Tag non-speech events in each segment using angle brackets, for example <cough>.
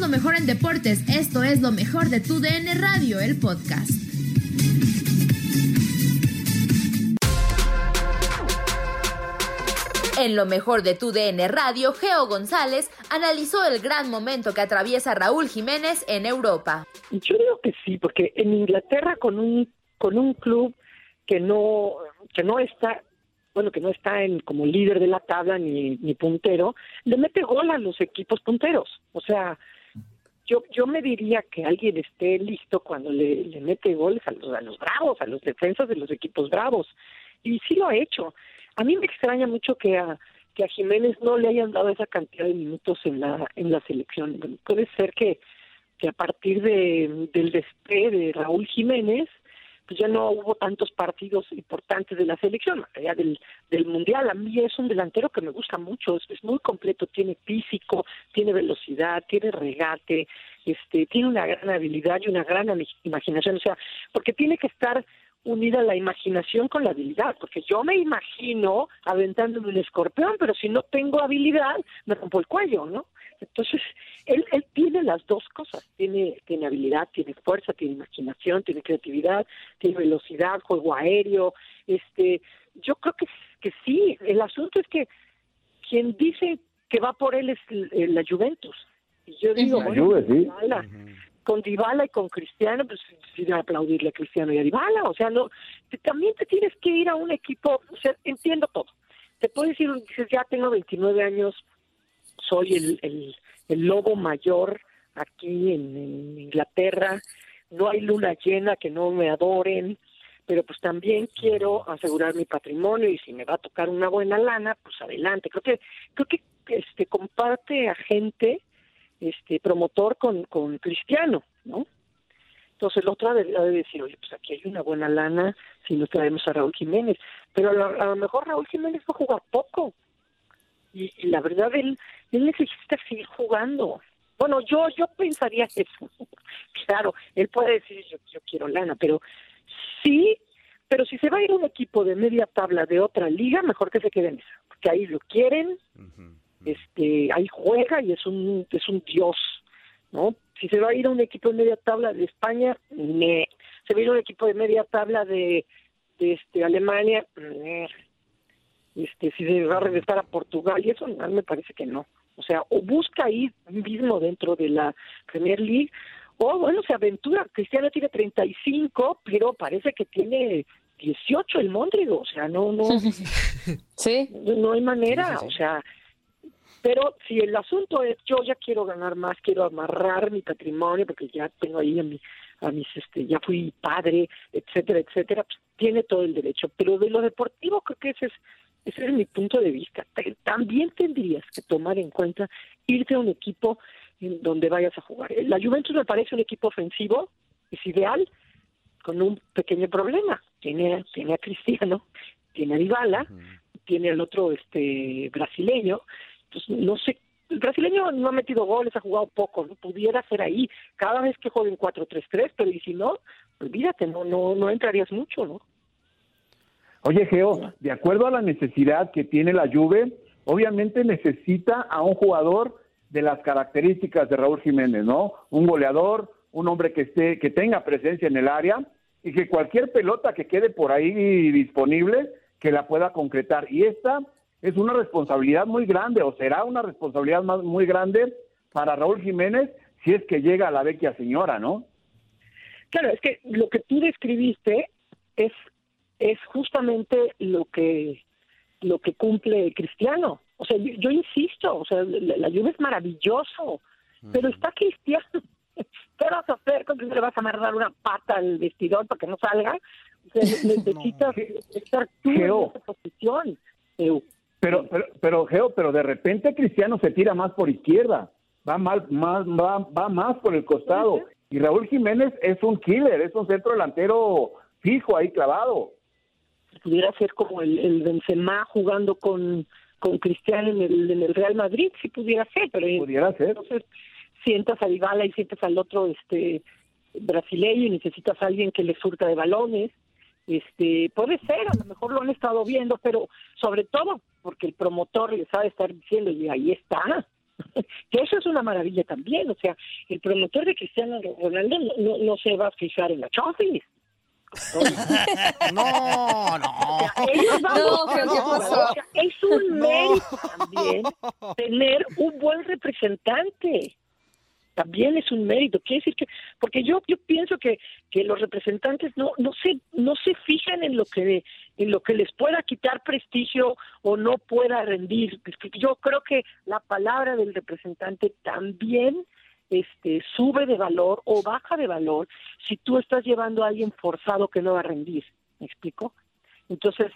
Lo mejor en deportes. Esto es lo mejor de tu DN Radio, el podcast. En lo mejor de tu DN Radio, Geo González analizó el gran momento que atraviesa Raúl Jiménez en Europa. Yo digo que sí, porque en Inglaterra con un con un club que no que no está bueno, que no está en como líder de la tabla ni, ni puntero, le mete gol a los equipos punteros. O sea, yo yo me diría que alguien esté listo cuando le, mete goles a los, a los bravos, a los defensas de los equipos bravos. Y sí lo ha hecho. A mí me extraña mucho que a, que a Jiménez no le hayan dado esa cantidad de minutos en la, en la selección. Puede ser que, que a partir de, del despegue de Raúl Jiménez, pues ya no hubo tantos partidos importantes de la selección, más allá del, del Mundial. A mí es un delantero que me gusta mucho, es, es muy completo, tiene físico, tiene velocidad, tiene regate, este, tiene una gran habilidad y una gran imaginación, o sea, porque tiene que estar unida la imaginación con la habilidad, porque yo me imagino aventándome un escorpión, pero si no tengo habilidad, me rompo el cuello, ¿no? Entonces, <laughs> él, él tiene las dos cosas, tiene, tiene habilidad, tiene fuerza, tiene imaginación, tiene creatividad, tiene velocidad, juego aéreo, este, yo creo que, que sí, el asunto es que quien dice que va por él es la Juventus, y yo digo, bueno, Juve, sí. Dybala, con Dybala y con Cristiano, pues ir a aplaudirle a Cristiano y a Dybala, o sea, no, te- también te tienes que ir a un equipo, o sea, entiendo todo. Te puedes decir, dices, ya tengo 29 años, soy el, el, lobo mayor aquí en, Inglaterra, no hay luna llena que no me adoren, pero pues también quiero asegurar mi patrimonio y si me va a tocar una buena lana, pues adelante. Creo que creo que este comparte agente este promotor con con Cristiano, ¿no? Entonces el otro debe debe decir, oye, pues aquí hay una buena lana si nos traemos a Raúl Jiménez, pero a lo, a lo mejor Raúl Jiménez va a jugar poco y, y la verdad él él necesita seguir jugando. Bueno, yo yo pensaría eso. <laughs> claro, él puede decir yo, yo quiero lana, pero sí, pero si se va a ir un equipo de media tabla de otra liga, mejor que se quede en esa, porque ahí lo quieren, este, ahí juega y es un es un dios, ¿no? Si se va a ir a un equipo de media tabla de España, ne. Se va a ir a un equipo de media tabla de, de este Alemania, ne. Este, si se va a regresar a Portugal, y eso a mí me parece que no. O sea, o busca ir mismo dentro de la Premier League, o bueno, se aventura. Cristiano tiene 35, pero parece que tiene 18 el Móndrigo, o sea, no, no, <laughs> Sí. no, no hay manera, o sea, pero si el asunto es yo ya quiero ganar más, quiero amarrar mi patrimonio porque ya tengo ahí a mi a mis este ya fui padre, etcétera, etcétera, pues, tiene todo el derecho, pero de lo deportivo creo que ese es Ese es mi punto de vista. También tendrías que tomar en cuenta irte a un equipo en donde vayas a jugar. La Juventus me parece un equipo ofensivo, es ideal, con un pequeño problema. Tiene, tiene a Cristiano, tiene a Dybala, tiene al otro este brasileño. Entonces, no sé el brasileño no ha metido goles, ha jugado poco, no pudiera ser ahí cada vez que jueguen 4-3-3, pero y si no, olvídate, no, no, no entrarías mucho, ¿no? Oye, Geo, de acuerdo a la necesidad que tiene la Juve, obviamente necesita a un jugador de las características de Raúl Jiménez, ¿no? Un goleador, un hombre que esté, que tenga presencia en el área y que cualquier pelota que quede por ahí disponible, que la pueda concretar. Y esta es una responsabilidad muy grande o será una responsabilidad más, muy grande para Raúl Jiménez si es que llega a la vecchia señora, ¿no? Claro, es que lo que tú describiste es es justamente lo que lo que cumple Cristiano. O sea, yo, insisto, o sea, la, la es maravilloso, pero está Cristiano. <laughs> ¿Qué vas a hacer? ¿Con le vas a amarrar una pata al vestidor para que no salga? O sea, <laughs> necesitas estar tú en esa posición. Pero, pero, pero, Geo, pero de repente Cristiano se tira más por izquierda, va mal, más, va, va más por el costado. Y Raúl Jiménez es un killer, es un centro delantero fijo ahí clavado. Pudiera ser como el, el Benzema jugando con, con Cristiano en el, en el Real Madrid, sí pudiera ser, pero pudiera ser. Entonces sientas a Dybala y sientas al otro este brasileño y necesitas a alguien que le surta de balones este puede ser, a lo mejor lo han estado viendo, pero sobre todo porque el promotor les ha de estar diciendo, y ahí está, <laughs> que eso es una maravilla también, o sea, el promotor de Cristiano Ronaldo no, no, se va a fijar en la Chofis. <laughs> no, no. ellos no, es un mérito también tener un buen representante también es un mérito. Quiere decir que, porque yo yo pienso que, que los representantes no no se no se fijan en lo que en lo que les pueda quitar prestigio o no pueda rendir. Yo creo que la palabra del representante también este sube de valor o baja de valor si tú estás llevando a alguien forzado que no va a rendir. ¿Me explico? Entonces,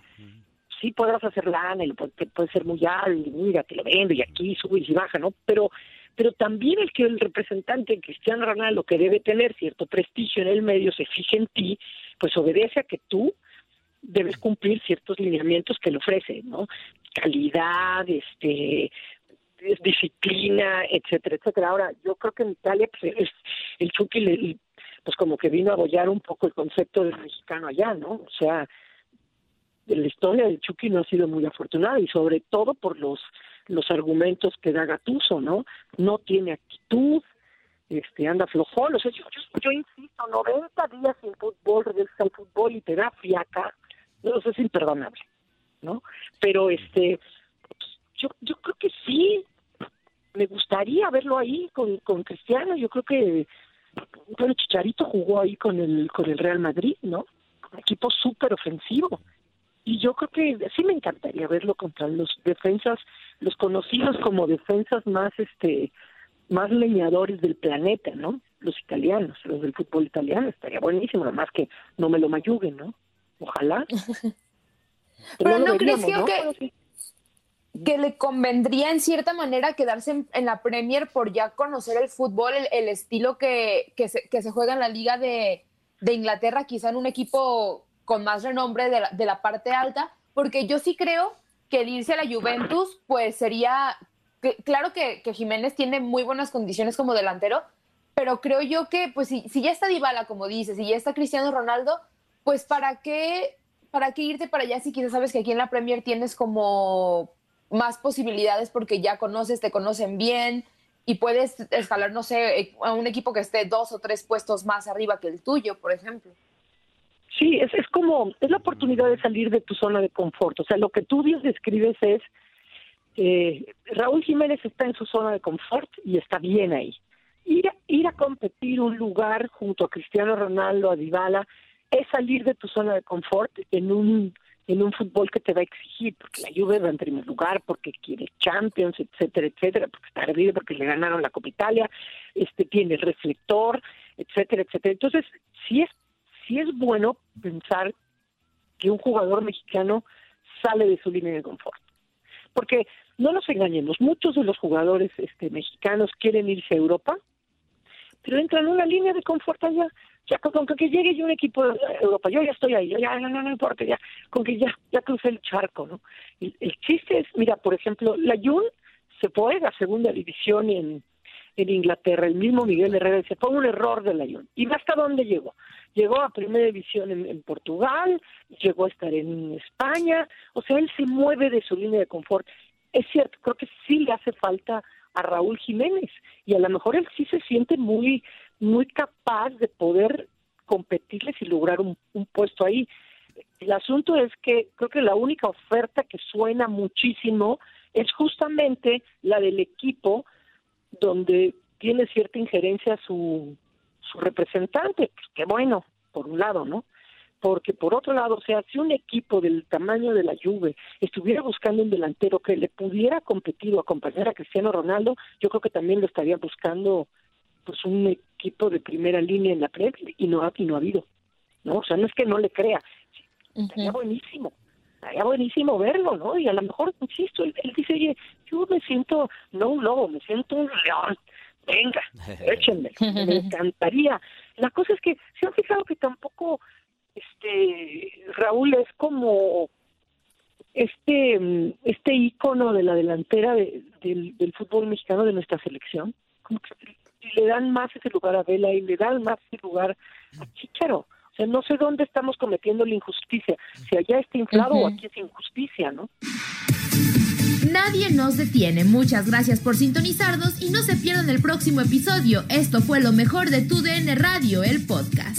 sí podrás hacer lana y puede, puede ser muy alto, y mira, te lo vendo y aquí sube y baja, ¿no? Pero pero también el que el representante Cristiano Ronaldo, que debe tener cierto prestigio en el medio, se fije en ti, pues obedece a que tú debes cumplir ciertos lineamientos que le ofrece, ¿no? Calidad, este disciplina, etcétera, etcétera. Ahora, yo creo que en Italia pues, el Chucky pues como que vino a abollar un poco el concepto del mexicano allá, ¿no? O sea, la historia del Chucky no ha sido muy afortunada y sobre todo por los los argumentos que da Gatuso, ¿no? No tiene actitud, este, anda flojón, o sea, yo, insisto, 90 días sin fútbol, regresas al fútbol y te da fiaca, no, eso es imperdonable, ¿no? Pero este, yo, yo creo que sí, me gustaría verlo ahí con, con Cristiano, yo creo que, bueno, Chicharito jugó ahí con el, con el Real Madrid, ¿no? Un equipo súper ofensivo, y yo creo que sí me encantaría verlo contra los defensas, los conocidos como defensas más este más leñadores del planeta, ¿no? Los italianos, los del fútbol italiano, estaría buenísimo, además que no me lo mayuguen, ¿no? Ojalá. <laughs> Pero, no, crees que, que le convendría en cierta manera quedarse en, la Premier por ya conocer el fútbol, el, estilo que, que, se, juega en la liga de, de Inglaterra, quizá en un equipo con más renombre de la, parte alta, porque yo sí creo que el irse a la Juventus, pues sería, claro que, Jiménez tiene muy buenas condiciones como delantero, pero creo yo que, pues si, si ya está Dybala, como dices, y ya está Cristiano Ronaldo, pues para qué, para qué irte para allá si quizás sabes que aquí en la Premier tienes como más posibilidades porque ya conoces, te conocen bien y puedes escalar, no sé, a un equipo que esté dos o tres puestos más arriba que el tuyo, por ejemplo. Sí, es, es como, es la oportunidad de salir de tu zona de confort. O sea, lo que tú bien describes es, eh, Raúl Jiménez está en su zona de confort y está bien ahí. Ir, ir a competir un lugar junto a Cristiano Ronaldo, a Dybala, es salir de tu zona de confort en un en un fútbol que te va a exigir, porque la Juve va en primer lugar, porque quiere Champions, etcétera, etcétera, porque está ardido, porque le ganaron la Copa Italia, este tiene el reflector, etcétera, etcétera. Entonces, si es sí es bueno pensar que un jugador mexicano sale de su línea de confort. Porque no nos engañemos, muchos de los jugadores este, mexicanos quieren irse a Europa, pero entran en una línea de confort allá. Ya con, que llegue yo un equipo de Europa, yo ya estoy ahí, ya, no, no, no importa, ya, con que ya, ya crucé el charco, ¿no? El, chiste es, mira, por ejemplo, la Jun se fue a segunda división en, en Inglaterra, el mismo Miguel Herrera decía, fue un error de la Jun. ¿Y hasta dónde llegó? Llegó a primera división en, en, Portugal, llegó a estar en España, o sea, él se mueve de su línea de confort. Es cierto, creo que sí le hace falta a Raúl Jiménez y a lo mejor él sí se siente muy muy capaz de poder competirles y lograr un, puesto ahí. El asunto es que creo que la única oferta que suena muchísimo es justamente la del equipo donde tiene cierta injerencia su, su representante, pues qué bueno, por un lado, ¿no? porque por otro lado, o sea, si un equipo del tamaño de la Juve estuviera buscando un delantero que le pudiera competir o acompañar a Cristiano Ronaldo, yo creo que también lo estaría buscando pues un equipo de primera línea en la Premier y no ha, y no ha habido. ¿no? O sea, no es que no le crea, estaría buenísimo, estaría buenísimo verlo, ¿no? Y a lo mejor, insisto, él, dice, oye, yo me siento, no un lobo, me siento un león, venga, <laughs> échenme, me encantaría. La cosa es que se han fijado que tampoco este Raúl es como este este ícono de la delantera del, fútbol mexicano de nuestra selección como que le dan más ese lugar a Vela y le dan más ese lugar a Chicharo o sea no sé dónde estamos cometiendo la injusticia si allá está inflado o aquí es injusticia no Nadie nos detiene. Muchas gracias por sintonizarnos y no se pierdan el próximo episodio. Esto fue lo mejor de Tu DN Radio, el podcast.